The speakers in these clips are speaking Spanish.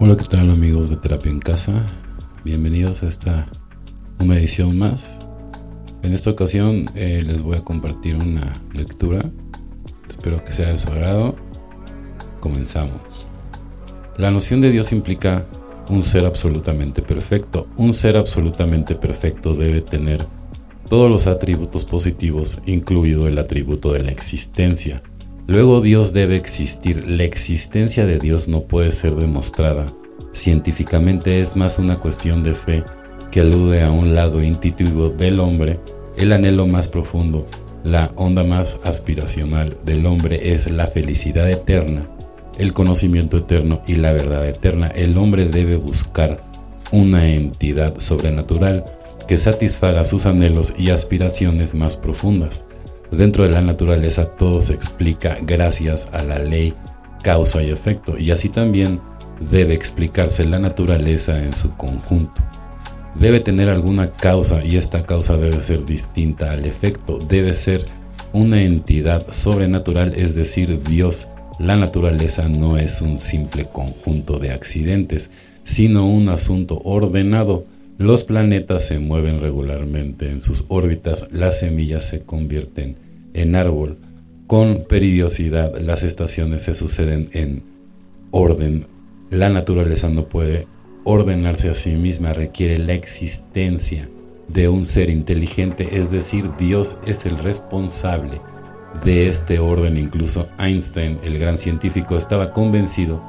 Hola, ¿qué tal amigos de Terapia en Casa? Bienvenidos a esta una edición más. En esta ocasión eh, les voy a compartir una lectura. Espero que sea de su agrado. Comenzamos. La noción de Dios implica un ser absolutamente perfecto. Un ser absolutamente perfecto debe tener todos los atributos positivos, incluido el atributo de la existencia. Luego Dios debe existir. La existencia de Dios no puede ser demostrada. Científicamente es más una cuestión de fe que alude a un lado intuitivo del hombre, el anhelo más profundo, la onda más aspiracional del hombre es la felicidad eterna, el conocimiento eterno y la verdad eterna. El hombre debe buscar una entidad sobrenatural que satisfaga sus anhelos y aspiraciones más profundas. Dentro de la naturaleza todo se explica gracias a la ley causa y efecto, y así también debe explicarse la naturaleza en su conjunto. Debe tener alguna causa y esta causa debe ser distinta al efecto, debe ser una entidad sobrenatural, es decir, Dios. La naturaleza no es un simple conjunto de accidentes, sino un asunto ordenado. Los planetas se mueven regularmente en sus órbitas, las semillas se convierten en árbol. Con periodicidad las estaciones se suceden en orden. La naturaleza no puede ordenarse a sí misma, requiere la existencia de un ser inteligente, es decir, Dios es el responsable de este orden. Incluso Einstein, el gran científico, estaba convencido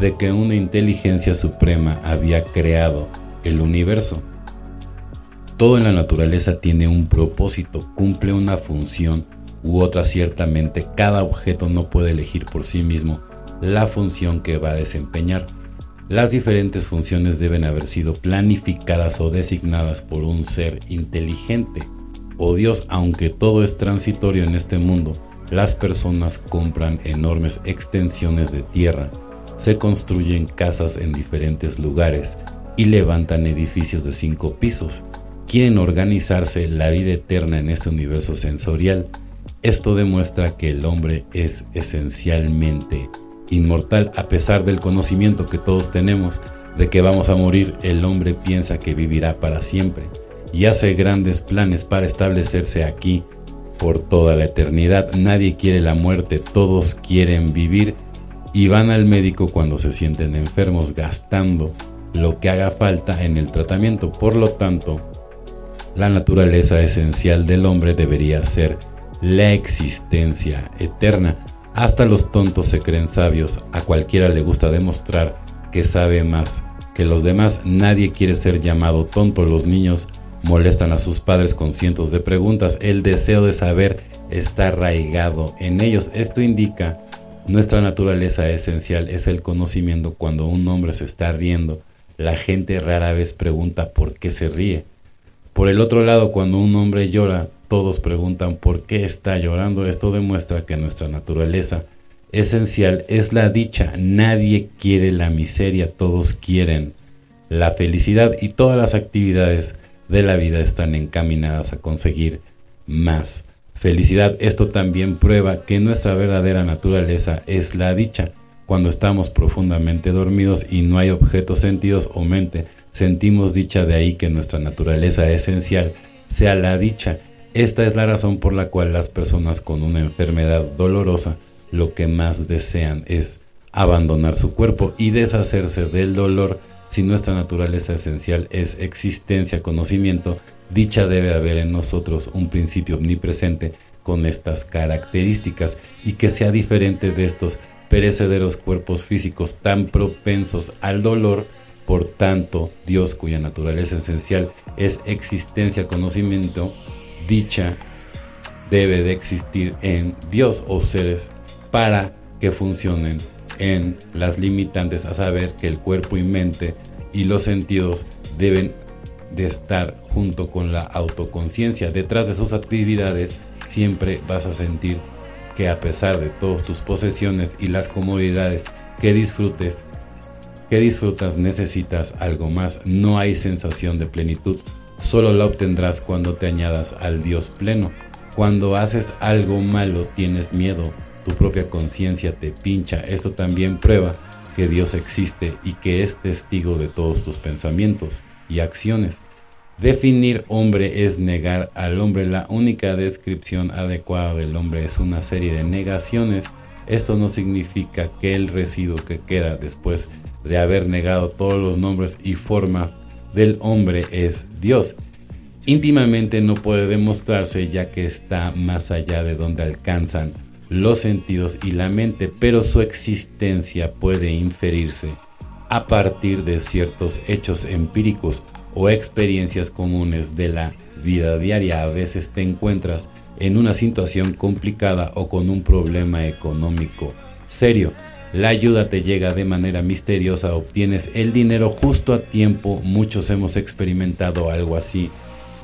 de que una inteligencia suprema había creado el universo. Todo en la naturaleza tiene un propósito, cumple una función u otra ciertamente. Cada objeto no puede elegir por sí mismo la función que va a desempeñar. Las diferentes funciones deben haber sido planificadas o designadas por un ser inteligente o Dios, aunque todo es transitorio en este mundo. Las personas compran enormes extensiones de tierra, se construyen casas en diferentes lugares y levantan edificios de cinco pisos. Quieren organizarse la vida eterna en este universo sensorial. Esto demuestra que el hombre es esencialmente inmortal a pesar del conocimiento que todos tenemos de que vamos a morir, el hombre piensa que vivirá para siempre y hace grandes planes para establecerse aquí por toda la eternidad. Nadie quiere la muerte, todos quieren vivir y van al médico cuando se sienten enfermos gastando lo que haga falta en el tratamiento. Por lo tanto, la naturaleza esencial del hombre debería ser la existencia eterna. Hasta los tontos se creen sabios, a cualquiera le gusta demostrar que sabe más que los demás. Nadie quiere ser llamado tonto. Los niños molestan a sus padres con cientos de preguntas. El deseo de saber está arraigado en ellos. Esto indica nuestra naturaleza esencial es el conocimiento. Cuando un hombre se está riendo, la gente rara vez pregunta por qué se ríe. Por el otro lado, cuando un hombre llora, todos preguntan por qué está llorando. Esto demuestra que nuestra naturaleza esencial es la dicha. Nadie quiere la miseria, todos quieren la felicidad y todas las actividades de la vida están encaminadas a conseguir más felicidad. Esto también prueba que nuestra verdadera naturaleza es la dicha. Cuando estamos profundamente dormidos y no hay objetos sentidos o mente, sentimos dicha de ahí que nuestra naturaleza esencial sea la dicha esta es la razón por la cual las personas con una enfermedad dolorosa lo que más desean es abandonar su cuerpo y deshacerse del dolor. Si nuestra naturaleza esencial es existencia, conocimiento, dicha debe haber en nosotros un principio omnipresente con estas características y que sea diferente de estos perecederos cuerpos físicos tan propensos al dolor. Por tanto, Dios cuya naturaleza esencial es existencia, conocimiento, dicha debe de existir en Dios o seres para que funcionen en las limitantes, a saber que el cuerpo y mente y los sentidos deben de estar junto con la autoconciencia. Detrás de sus actividades siempre vas a sentir que a pesar de todas tus posesiones y las comodidades que disfrutes, que disfrutas, necesitas algo más. No hay sensación de plenitud solo la obtendrás cuando te añadas al Dios pleno. Cuando haces algo malo tienes miedo, tu propia conciencia te pincha. Esto también prueba que Dios existe y que es testigo de todos tus pensamientos y acciones. Definir hombre es negar al hombre. La única descripción adecuada del hombre es una serie de negaciones. Esto no significa que el residuo que queda después de haber negado todos los nombres y formas del hombre es Dios. Íntimamente no puede demostrarse ya que está más allá de donde alcanzan los sentidos y la mente, pero su existencia puede inferirse a partir de ciertos hechos empíricos o experiencias comunes de la vida diaria. A veces te encuentras en una situación complicada o con un problema económico serio. La ayuda te llega de manera misteriosa, obtienes el dinero justo a tiempo. Muchos hemos experimentado algo así.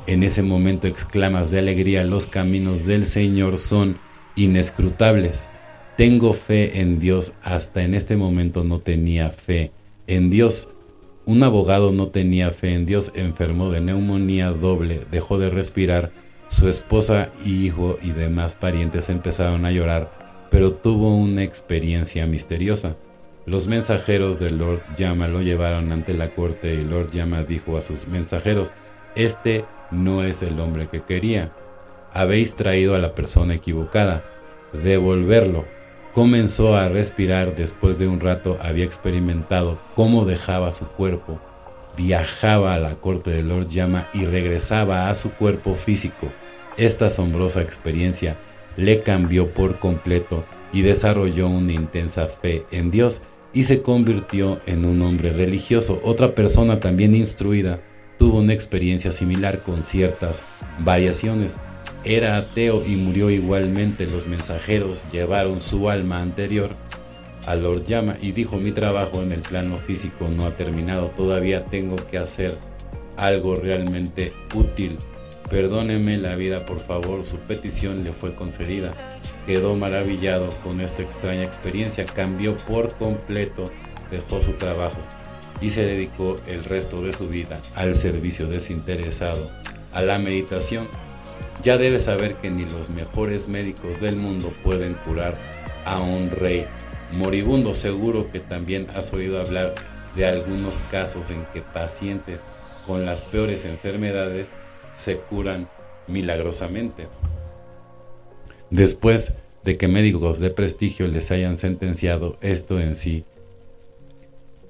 En ese momento exclamas de alegría, los caminos del Señor son inescrutables. Tengo fe en Dios, hasta en este momento no tenía fe en Dios. Un abogado no tenía fe en Dios, enfermó de neumonía doble, dejó de respirar, su esposa, hijo y demás parientes empezaron a llorar, pero tuvo una experiencia misteriosa. Los mensajeros de Lord Yama lo llevaron ante la corte y Lord Yama dijo a sus mensajeros, este no es el hombre que quería. Habéis traído a la persona equivocada. Devolverlo comenzó a respirar después de un rato había experimentado cómo dejaba su cuerpo, viajaba a la corte de Lord Yama y regresaba a su cuerpo físico. Esta asombrosa experiencia le cambió por completo y desarrolló una intensa fe en Dios y se convirtió en un hombre religioso. Otra persona también instruida tuvo una experiencia similar con ciertas variaciones era ateo y murió igualmente. Los mensajeros llevaron su alma anterior a Lord Yama y dijo mi trabajo en el plano físico no ha terminado, todavía tengo que hacer algo realmente útil. Perdóneme la vida, por favor, su petición le fue concedida. Quedó maravillado con esta extraña experiencia, cambió por completo, dejó su trabajo y se dedicó el resto de su vida al servicio desinteresado, a la meditación ya debes saber que ni los mejores médicos del mundo pueden curar a un rey moribundo. Seguro que también has oído hablar de algunos casos en que pacientes con las peores enfermedades se curan milagrosamente. Después de que médicos de prestigio les hayan sentenciado, esto en sí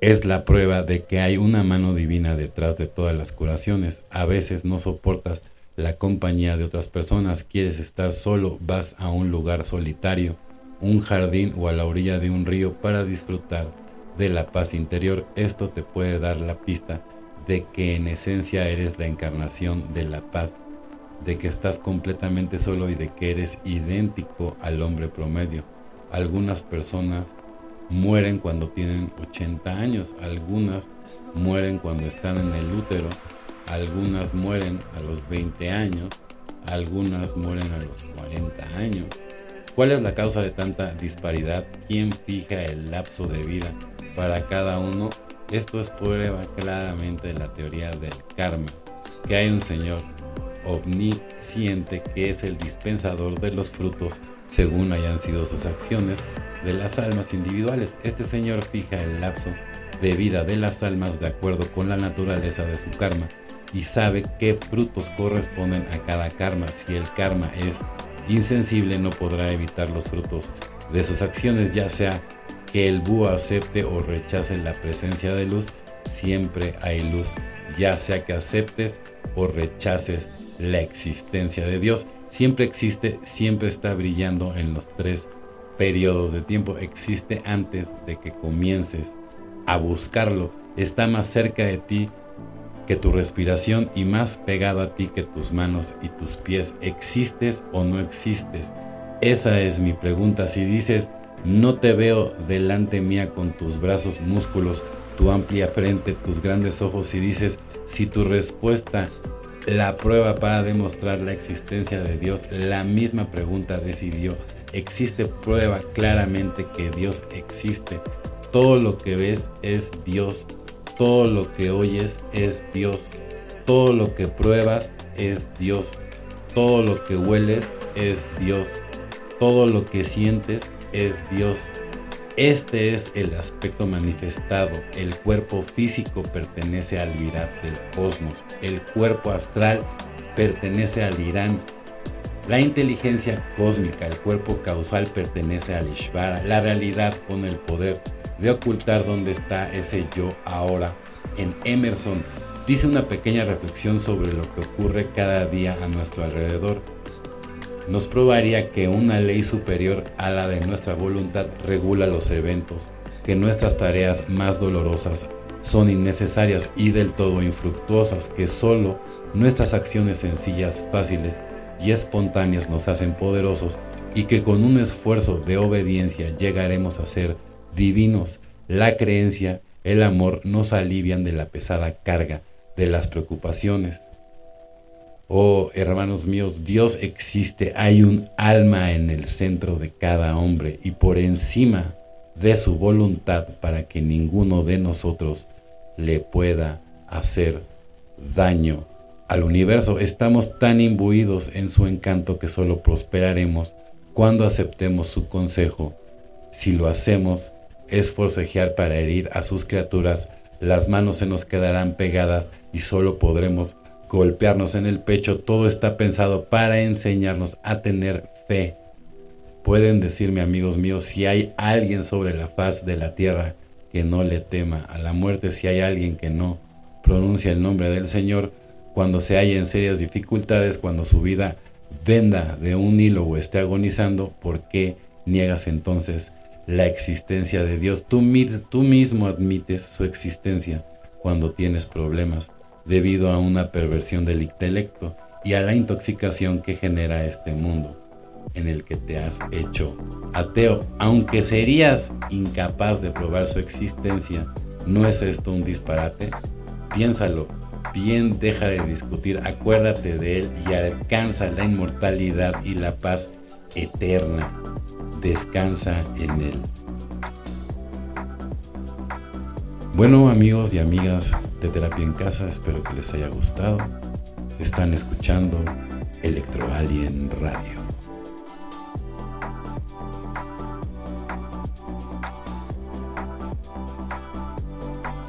es la prueba de que hay una mano divina detrás de todas las curaciones. A veces no soportas la compañía de otras personas, quieres estar solo, vas a un lugar solitario, un jardín o a la orilla de un río para disfrutar de la paz interior. Esto te puede dar la pista de que en esencia eres la encarnación de la paz, de que estás completamente solo y de que eres idéntico al hombre promedio. Algunas personas mueren cuando tienen 80 años, algunas mueren cuando están en el útero algunas mueren a los 20 años, algunas mueren a los 40 años. ¿Cuál es la causa de tanta disparidad? ¿Quién fija el lapso de vida para cada uno? Esto es prueba claramente de la teoría del karma, que hay un Señor omnisciente que es el dispensador de los frutos según hayan sido sus acciones de las almas individuales. Este Señor fija el lapso de vida de las almas de acuerdo con la naturaleza de su karma y sabe qué frutos corresponden a cada karma. Si el karma es insensible, no podrá evitar los frutos de sus acciones, ya sea que el búho acepte o rechace la presencia de luz, siempre hay luz, ya sea que aceptes o rechaces la existencia de Dios. Siempre existe, siempre está brillando en los tres periodos de tiempo. Existe antes de que comiences a buscarlo. Está más cerca de ti que tu respiración y más pegado a ti que tus manos y tus pies. ¿Existes o no existes? Esa es mi pregunta. Si dices, no te veo delante mía con tus brazos, músculos, tu amplia frente, tus grandes ojos, y dices, si tu respuesta la prueba para demostrar la existencia de Dios, la misma pregunta decidió, existe prueba claramente que Dios existe. Todo lo que ves es Dios todo lo que oyes es Dios. Todo lo que pruebas es Dios. Todo lo que hueles es Dios. Todo lo que sientes es Dios. Este es el aspecto manifestado. El cuerpo físico pertenece al Virat del cosmos. El cuerpo astral pertenece al Irán. La inteligencia cósmica, el cuerpo causal pertenece al Ishvara. La realidad con el poder de ocultar dónde está ese yo ahora. En Emerson dice una pequeña reflexión sobre lo que ocurre cada día a nuestro alrededor nos probaría que una ley superior a la de nuestra voluntad regula los eventos, que nuestras tareas más dolorosas son innecesarias y del todo infructuosas, que solo nuestras acciones sencillas, fáciles y espontáneas nos hacen poderosos y que con un esfuerzo de obediencia llegaremos a ser divinos. La creencia, el amor nos alivian de la pesada carga de las preocupaciones. Oh, hermanos míos, Dios existe, hay un alma en el centro de cada hombre y por encima de su voluntad para que ninguno de nosotros le pueda hacer daño al universo. Estamos tan imbuidos en su encanto que solo prosperaremos cuando aceptemos su consejo. Si lo hacemos, es forcejear para herir a sus criaturas, las manos se nos quedarán pegadas y solo podremos golpearnos en el pecho, todo está pensado para enseñarnos a tener fe. Pueden decirme, amigos míos, si hay alguien sobre la faz de la tierra que no le tema a la muerte, si hay alguien que no pronuncia el nombre del Señor, cuando se halla en serias dificultades, cuando su vida venda de un hilo o esté agonizando, ¿por qué niegas entonces la existencia de Dios? Tú, mismo admites su existencia cuando tienes problemas debido a una perversión del intelecto y a la intoxicación que genera este mundo en el que te has hecho ateo. Aunque serías incapaz de probar su existencia, ¿no es esto un disparate? Piénsalo, bien deja de discutir, acuérdate de él y alcanza la inmortalidad y la paz eterna. Descansa en él. Bueno amigos y amigas, de terapia en casa. Espero que les haya gustado. Están escuchando Electro Alien Radio.